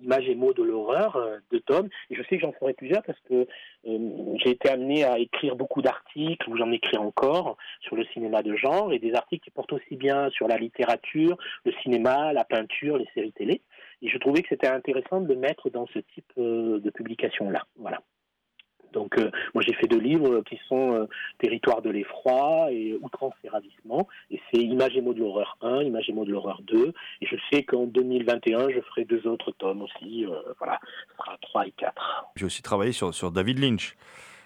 images et mots de l'horreur de Tom. Et je sais que j'en ferai plusieurs parce que j'ai été amené à écrire beaucoup d'articles, ou j'en écris encore, sur le cinéma de genre, et des articles qui portent aussi bien sur la littérature, le cinéma, la peinture, les séries télé. Et je trouvais que c'était intéressant de le mettre dans ce type euh, de publication-là. Voilà. Donc, euh, moi, j'ai fait deux livres qui sont euh, Territoire de l'effroi et Outrance et ravissement. Et c'est Image et mots de l'horreur 1, Image et mots de l'horreur 2. Et je sais qu'en 2021, je ferai deux autres tomes aussi. voilà, ce sera 3 et 4. J'ai aussi travaillé sur David Lynch.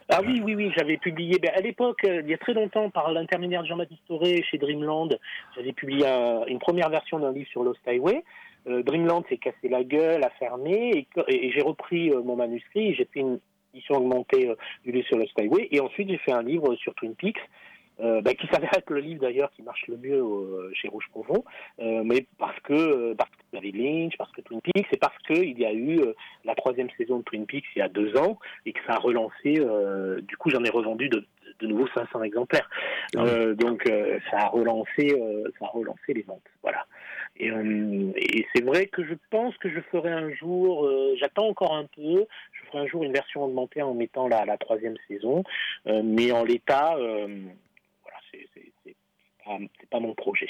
Ah oui, oui, oui, j'avais publié, ben, à l'époque, il y a très longtemps, par l'intermédiaire de Jean-Baptiste Toré chez Dreamland, j'avais publié une première version d'un livre sur Lost Highway. Euh, Dreamland s'est cassé la gueule, a fermé, et, j'ai repris euh, mon manuscrit, j'ai fait une édition augmentée euh, du livre sur le Skyway, et ensuite j'ai fait un livre sur Twin Peaks, bah, qui s'avère être le livre d'ailleurs qui marche le mieux chez Rouge Profond, mais parce que parce que David Lynch, parce que Twin Peaks, et parce qu'il y a eu la troisième saison de Twin Peaks il y a deux ans et que ça a relancé. du coup, j'en ai revendu de, de nouveau 500 exemplaires. Ah donc ça a relancé, ça a relancé les ventes. Voilà. Euh, et, c'est vrai que je pense que je ferai un jour, euh, j'attends encore un peu, je ferai un jour une version augmentée en mettant la, la troisième saison, euh, mais en l'état, pas, pas mon projet.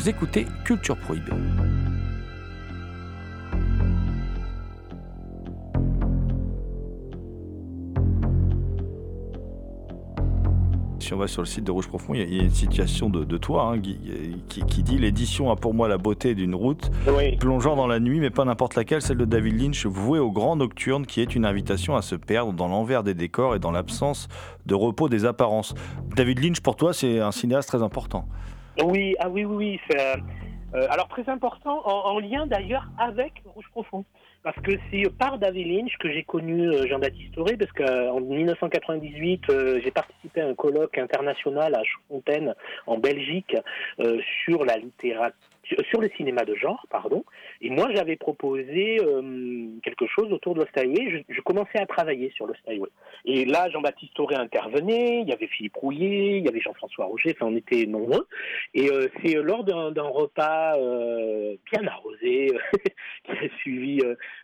Vous écoutez Culture Prohibée. si on va sur le site de Rouge Profond, il y a une situation de, toi hein, qui, dit L'édition a pour moi la beauté d'une route plongeant dans la nuit, mais pas n'importe laquelle, celle de David Lynch, vouée au grand nocturne, qui est une invitation à se perdre dans l'envers des décors et dans l'absence de repos des apparences. David Lynch, pour toi, c'est un cinéaste très important. Oui, ah oui, oui, oui. Euh, euh, alors très important, en lien d'ailleurs avec Rouge Profond parce que c'est par David Lynch que j'ai connu euh, Jean-Baptiste Auré, parce qu'en 1998, euh, j'ai participé à un colloque international à Fontaine, en Belgique, euh, sur la littérature sur le cinéma de genre, pardon. Et moi, j'avais proposé quelque chose autour de Lost Highway. Je, commençais à travailler sur Lost Highway. Et là, Jean-Baptiste Auré intervenait, il y avait Philippe Rouillet, il y avait Jean-François Roger, enfin, on était nombreux. Et c'est lors d'un repas bien arrosé qui a suivi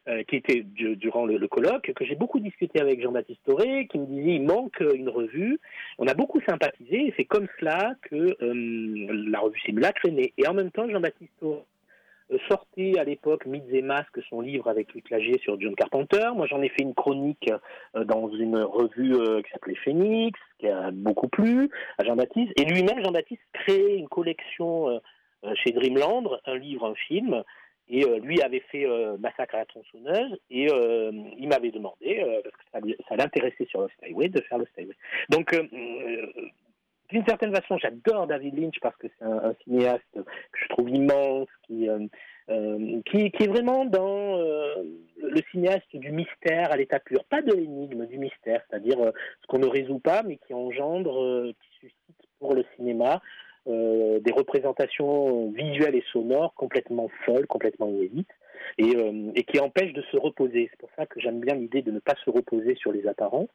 euh, qui était durant le, colloque, que j'ai beaucoup discuté avec Jean-Baptiste Auré, qui me disait il manque une revue. On a beaucoup sympathisé et c'est comme cela que euh, la revue Simulacre est née. Et en même temps, Jean-Baptiste Auré euh, sortait à l'époque Mythes et Masques, son livre avec Luc Lagier sur John Carpenter. Moi, j'en ai fait une chronique dans une revue qui s'appelait Phoenix, qui a beaucoup plu à Jean-Baptiste. Et lui-même, Jean-Baptiste, créait une collection chez Dreamland, un livre, un film, et euh, lui avait fait euh, Massacre à la tronçonneuse et euh, il m'avait demandé, parce que ça, l'intéressait sur le Skyway, de faire le Skyway. Donc, d'une certaine façon, j'adore David Lynch parce que c'est un, cinéaste que je trouve immense, qui, qui, qui, est vraiment dans le cinéaste du mystère à l'état pur, pas de l'énigme, du mystère, c'est-à-dire ce qu'on ne résout pas mais qui engendre, qui suscite pour le cinéma euh, des représentations visuelles et sonores complètement folles, complètement inédites, et, euh, et qui empêchent de se reposer. C'est pour ça que j'aime bien l'idée de ne pas se reposer sur les apparences.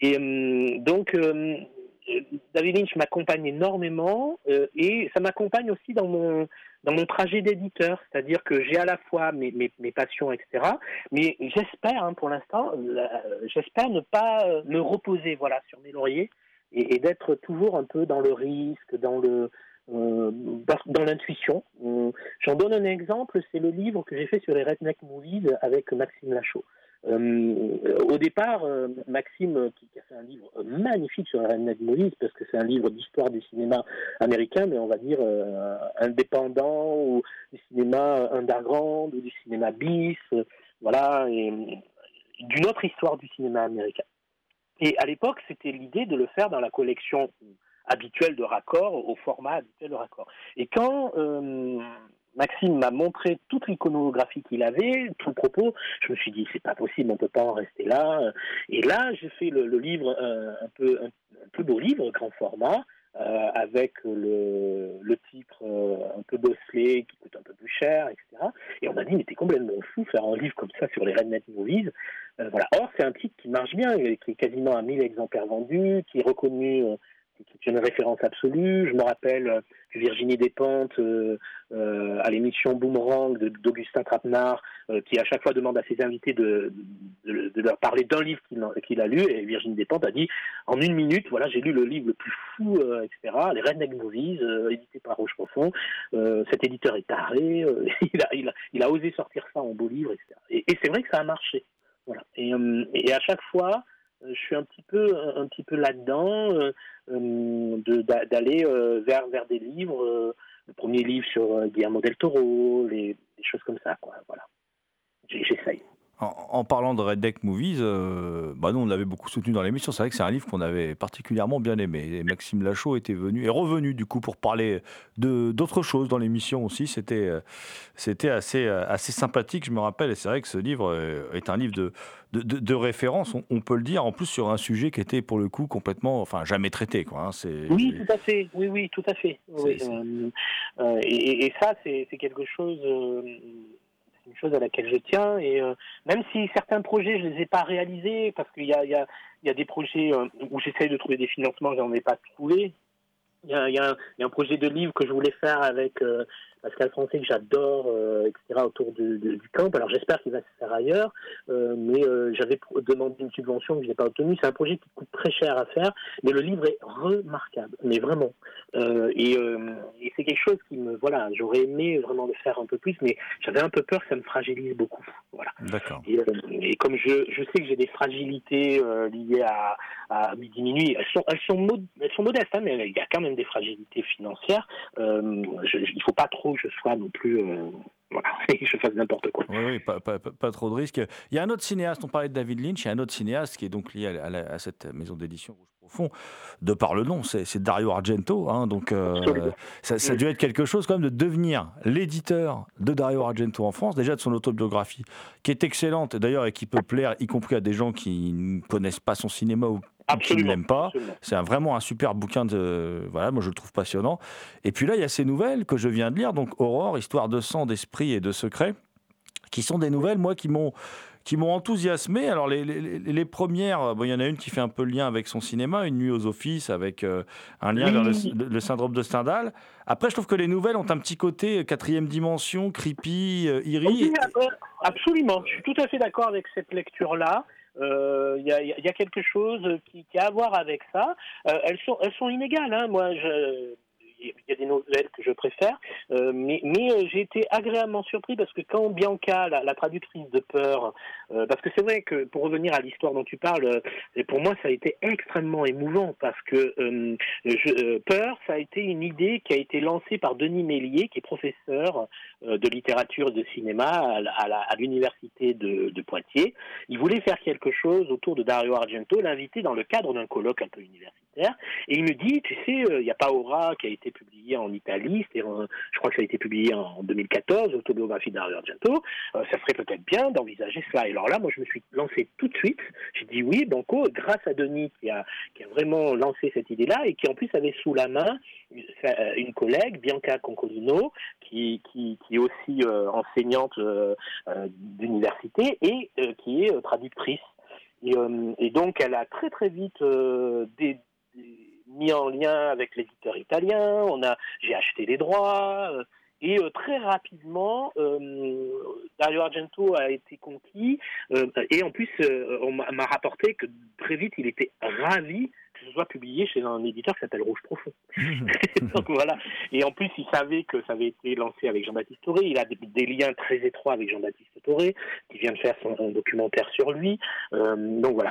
Et euh, donc, David Lynch m'accompagne énormément, et ça m'accompagne aussi dans mon, dans mon trajet d'éditeur, c'est-à-dire que j'ai à la fois mes, mes, passions, etc., mais j'espère, hein, pour l'instant, j'espère ne pas me reposer voilà, sur mes lauriers, et, d'être toujours un peu dans le risque, dans le euh, dans l'intuition. Euh, j'en donne un exemple, c'est le livre que j'ai fait sur les Redneck Movies avec Maxime Lachaud. Euh, au départ, Maxime, qui, a fait un livre magnifique sur les Redneck Movies, parce que c'est un livre d'histoire du cinéma américain, mais on va dire indépendant, ou du cinéma underground, ou du cinéma bis, voilà, et d'une autre histoire du cinéma américain. Et à l'époque, c'était l'idée de le faire dans la collection habituelle de raccords, au format habituel de raccords. Et quand euh, Maxime m'a montré toute l'iconographie qu'il avait, tout le propos, je me suis dit c'est pas possible, on peut pas en rester là. Et là, j'ai fait le, livre euh, un peu un, beau livre, grand format, euh, avec le, titre un peu bosselé qui coûte un peu plus cher, etc. Et on m'a dit mais t'es complètement fou faire un livre comme ça sur les Redneck Movies. Euh, voilà. Or, c'est un titre qui marche bien, qui est quasiment à 1000 exemplaires vendus, qui est reconnu, euh, qui est une référence absolue. Je me rappelle euh, Virginie Despentes, à l'émission Boomerang d'Augustin Trapenard, qui à chaque fois demande à ses invités de, leur parler d'un livre qu'il a lu, et Virginie Despentes a dit en une minute, voilà, j'ai lu le livre le plus fou, etc., les Redneck Movies, édité par Roche Profond. cet éditeur est taré, il, a, osé sortir ça en beau livre, etc. et c'est vrai que ça a marché. Euh, et, à chaque fois, euh, je suis un petit peu, un petit peu là-dedans, euh, d'aller vers, vers des livres. le premier livre sur Guillermo del Toro, les, choses comme ça, quoi. Voilà. J'essaye. En, parlant de Red Deck Movies, euh, bah nous on l'avait beaucoup soutenu dans l'émission. C'est vrai que c'est un livre qu'on avait particulièrement bien aimé. Et Maxime Lachaud était venu est revenu du coup pour parler de d'autres choses dans l'émission aussi. C'était euh, c'était assez euh, assez sympathique, je me rappelle. Et c'est vrai que ce livre est un livre de de, de, référence, on, peut le dire, en plus sur un sujet qui était pour le coup complètement, enfin jamais traité. Quoi, hein. oui, tout à fait. Oui, oui, tout à fait. et, et, ça, c'est quelque chose une chose à laquelle je tiens. Et euh, même si certains projets, je ne les ai pas réalisés, parce qu'il y a, y, a, des projets euh, où j'essaye de trouver des financements, je n'en ai pas trouvé. Il y, a, y, a un, y, a un projet de livre que je voulais faire avec euh, Pascal Français que j'adore, euh, etc. autour du, du, du camp. Alors j'espère qu'il va se faire ailleurs, euh, mais euh, j'avais demandé une subvention que je n'ai pas obtenue. C'est un projet qui coûte très cher à faire, mais le livre est remarquable, mais vraiment. Et, et c'est quelque chose qui me, voilà, j'aurais aimé vraiment le faire un peu plus, mais j'avais un peu peur que ça me fragilise beaucoup. Voilà. D'accord. Et, et comme je, je sais que j'ai des fragilités liées à, à midi minuit, elles sont, elles sont, mod- elles sont modestes, hein, mais il y a quand même des fragilités financières. Je, je- il faut pas trop que je sois non plus, euh, voilà, que je fasse n'importe quoi. Oui, oui, pas, pas- pas- pas trop de risques. Il y a un autre cinéaste, on parlait de David Lynch, il y a un autre cinéaste qui est donc lié à, la- cette maison d'édition Rouge Profond, de par le nom, c'est Dario Argento. hein, donc euh, ça, ça a dû être quelque chose quand même de devenir l'éditeur de Dario Argento en France, déjà de son autobiographie, qui est excellente d'ailleurs et qui peut plaire, y compris à des gens qui ne connaissent pas son cinéma ou qui ne Absolument. l'aiment pas. absolument. C'est vraiment un super bouquin de. Voilà, moi je le trouve passionnant. Et puis là, il y a ces nouvelles que je viens de lire, donc Aurore, Histoire de sang, d'esprit et de secret, qui sont des nouvelles, moi, qui m'ont qui m'ont enthousiasmé. Alors les, les- les- premières, bon, il y en a une qui fait un peu le lien avec son cinéma, Une nuit aux offices, avec euh, un lien Oui. vers le, syndrome de Stendhal. Après, je trouve que les nouvelles ont un petit côté quatrième dimension, creepy, euh, eerie. Oui, euh, absolument. Je suis tout à fait d'accord avec cette lecture-là. Euh, Il y, a, il y a quelque chose qui, a à voir avec ça. Euh, elles, sont, inégales. Hein. Moi, il y a des nouvelles que je préfère, euh, mais, euh, j'ai été agréablement surpris parce que quand Bianca, la, la traductrice de Peur, euh, parce que c'est vrai que pour revenir à l'histoire dont tu parles, euh, pour moi ça a été extrêmement émouvant parce que euh, euh, Peur, ça a été une idée qui a été lancée par Denis Mélier, qui est professeur euh, de littérature et de cinéma à, l'université de, de Poitiers. Il voulait faire quelque chose autour de Dario Argento, l'inviter dans le cadre d'un colloque un peu universitaire. Et il me dit, tu sais, euh, il y a Paora qui a été publié en Italie, je crois que ça a été publié en 2014, l'autobiographie d'Ario Argento. Euh, ça serait peut-être bien d'envisager cela. Et alors là, moi, je me suis lancé tout de suite. J'ai dit oui, Banco, grâce à Denis qui a, qui a vraiment lancé cette idée-là et qui en plus avait sous la main euh, une collègue, Bianca Concolino, qui, est aussi euh, enseignante euh, euh, d'université et qui est traductrice. Et, donc, elle a très très vite mis en lien avec l'éditeur italien. On a, j'ai acheté les droits. Et euh, très rapidement, euh, Dario Argento a été conquis. euh, et en plus, euh, on m'a rapporté que très vite, il était ravi que ce soit publié chez un éditeur qui s'appelle Rouge Profond. Donc voilà. Et en plus, il savait que ça avait été lancé avec Jean-Baptiste Toré. Il a des, des liens très étroits avec Jean-Baptiste Toré, qui vient de faire son, son documentaire sur lui. Donc voilà.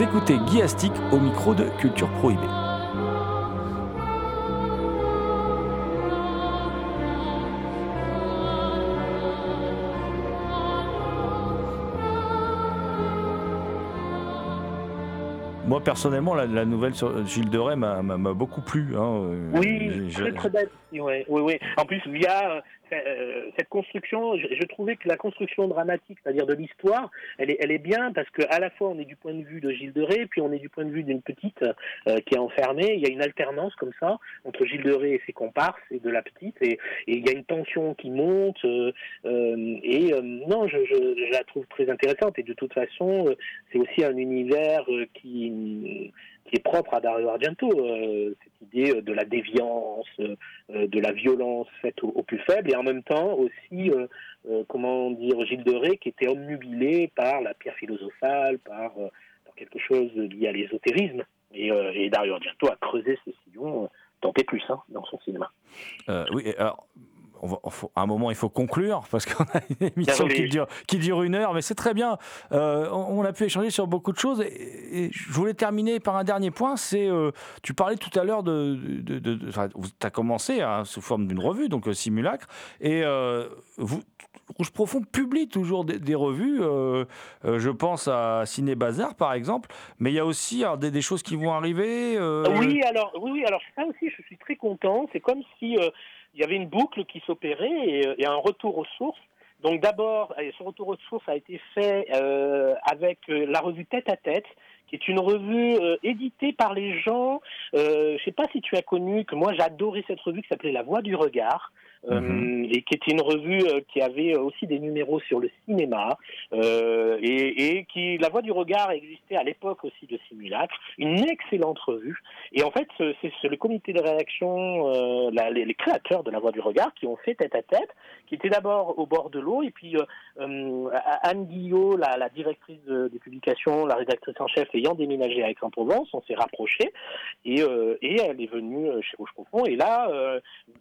Vous écoutez Guy Astic au micro de Culture Prohibée. Moi, personnellement, la, la nouvelle sur Gilles de Rais m'a beaucoup plu. hein. Euh, Oui, très très belle. Oui, oui, oui. En plus, via cette construction, je, trouvais que la construction dramatique, c'est-à-dire de l'histoire, elle est, bien parce que à la fois on est du point de vue de Gilles de Rais, puis on est du point de vue d'une petite euh, qui est enfermée. Il y a une alternance comme ça entre Gilles de Rais et ses comparses et de la petite, et, il y a une tension qui monte. euh, euh, et euh, non, je, la trouve très intéressante. Et de toute façon, euh, c'est aussi un univers euh, qui qui est propre à Dario Argento, euh, cette idée euh, de la déviance, euh, de la violence faite aux, plus faibles, et en même temps aussi, comment dire, Gilles de Rais qui était omnubilé par la pierre philosophale, par, quelque chose lié à l'ésotérisme. Et, Dario Argento a creusé ce sillon, tant et plus, hein, dans son cinéma. Oui, alors, on va- on faut- à un moment, il faut conclure parce qu'on a une émission qui dure, qui dure une heure, mais c'est très bien. Euh, on, on a pu échanger sur beaucoup de choses et, et je voulais terminer par un dernier point. C'est, euh, tu parlais tout à l'heure de, de, de- de- enfin, tu as commencé hein, sous forme d'une revue, donc euh, Simulacre, et vous, Rouge Profond publie toujours des, des revues. je pense à Ciné Bazar, par exemple, mais il y a aussi alors, des, des choses qui vont arriver. Oui, alors, oui, alors ça aussi, je suis très content. C'est comme si il y avait une boucle qui s'opérait et, euh, un retour aux sources. Donc d'abord, euh, ce retour aux sources a été fait euh, avec euh, la revue Tête à Tête, qui est une revue éditée par les gens. Euh, je sais pas si tu as connu que moi j'adorais cette revue qui s'appelait La Voix du Regard. Mhm. et qui était une revue euh, qui avait aussi des numéros sur le cinéma euh, et, et qui La Voix du Regard existait à l'époque aussi de Simulacre, une excellente revue. Et en fait, c'est le comité de rédaction, euh, la- les, les créateurs de La Voix du Regard qui ont fait tête à tête, qui étaient d'abord au bord de l'eau et puis euh, euh, Anne Guillot, la, la directrice de- des publications, la rédactrice en chef ayant déménagé à Aix-en-Provence, on s'est rapprochés et, euh, et elle est venue euh, chez Rouge Profond. Et là, euh,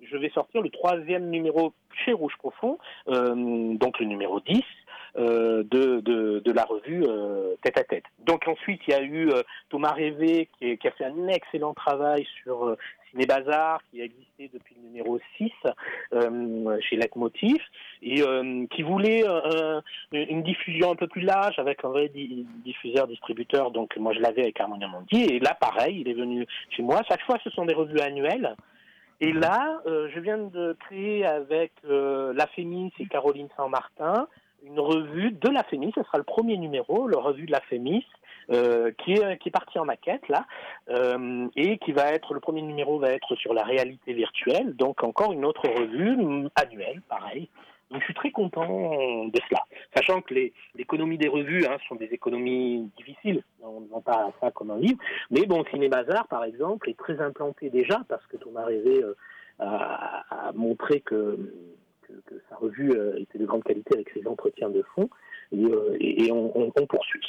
je vais sortir le troisième numéro chez Rouge Profond, euh, donc le numéro 10. euh, de, de, la revue euh, Tête à Tête. Donc ensuite, il y a eu Thomas Révé qui, a fait un excellent travail sur Ciné Bazar, qui a existé depuis le numéro 6 euh, chez Leitmotiv, et qui voulait un- une diffusion un peu plus large avec un vrai di- diffuseur-distributeur. Donc moi, je l'avais avec Harmonia Mundi, et là, pareil, il est venu chez moi. Chaque fois, ce sont des revues annuelles. Et là, euh, je viens de créer avec euh, La Fémis et Caroline Saint-Martin une revue de La Fémis. Ce sera le premier numéro, la revue de La Fémis, euh, qui, est, qui est partie en maquette là, euh, et qui va être le premier numéro va être sur la réalité virtuelle. Donc encore une autre revue annuelle, pareil. Donc je suis très content de cela, sachant que les l'économie des revues hein, sont des économies difficiles. On ne vend pas ça comme un livre, mais bon, Ciné Bazar par exemple est très implanté déjà parce que Thomas Révé euh, a, a montré que, que, sa revue euh, était de grande qualité avec ses entretiens de fond et, euh, on, poursuit.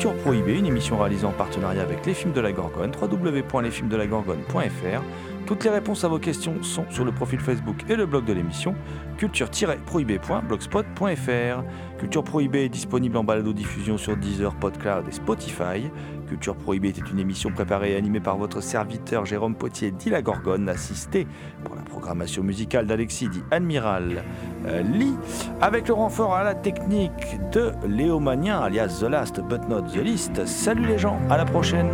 Culture Prohibée, une émission réalisée en partenariat avec les films de la Gorgone, www.lesfilmsdelagorgone.fr. Toutes les réponses à vos questions sont sur le profil Facebook et le blog de l'émission, culture-prohibée.blogspot.fr. Culture Prohibée est disponible en balado-diffusion sur Deezer, PodCloud et Spotify. Culture Prohibée était une émission préparée et animée par votre serviteur Jérôme Potier, dit la Gorgone, assisté programmation musicale d'Alexis, dit Admiral Lee, avec le renfort à la technique de Léo alias The Last But Not The List. Salut les gens, à la prochaine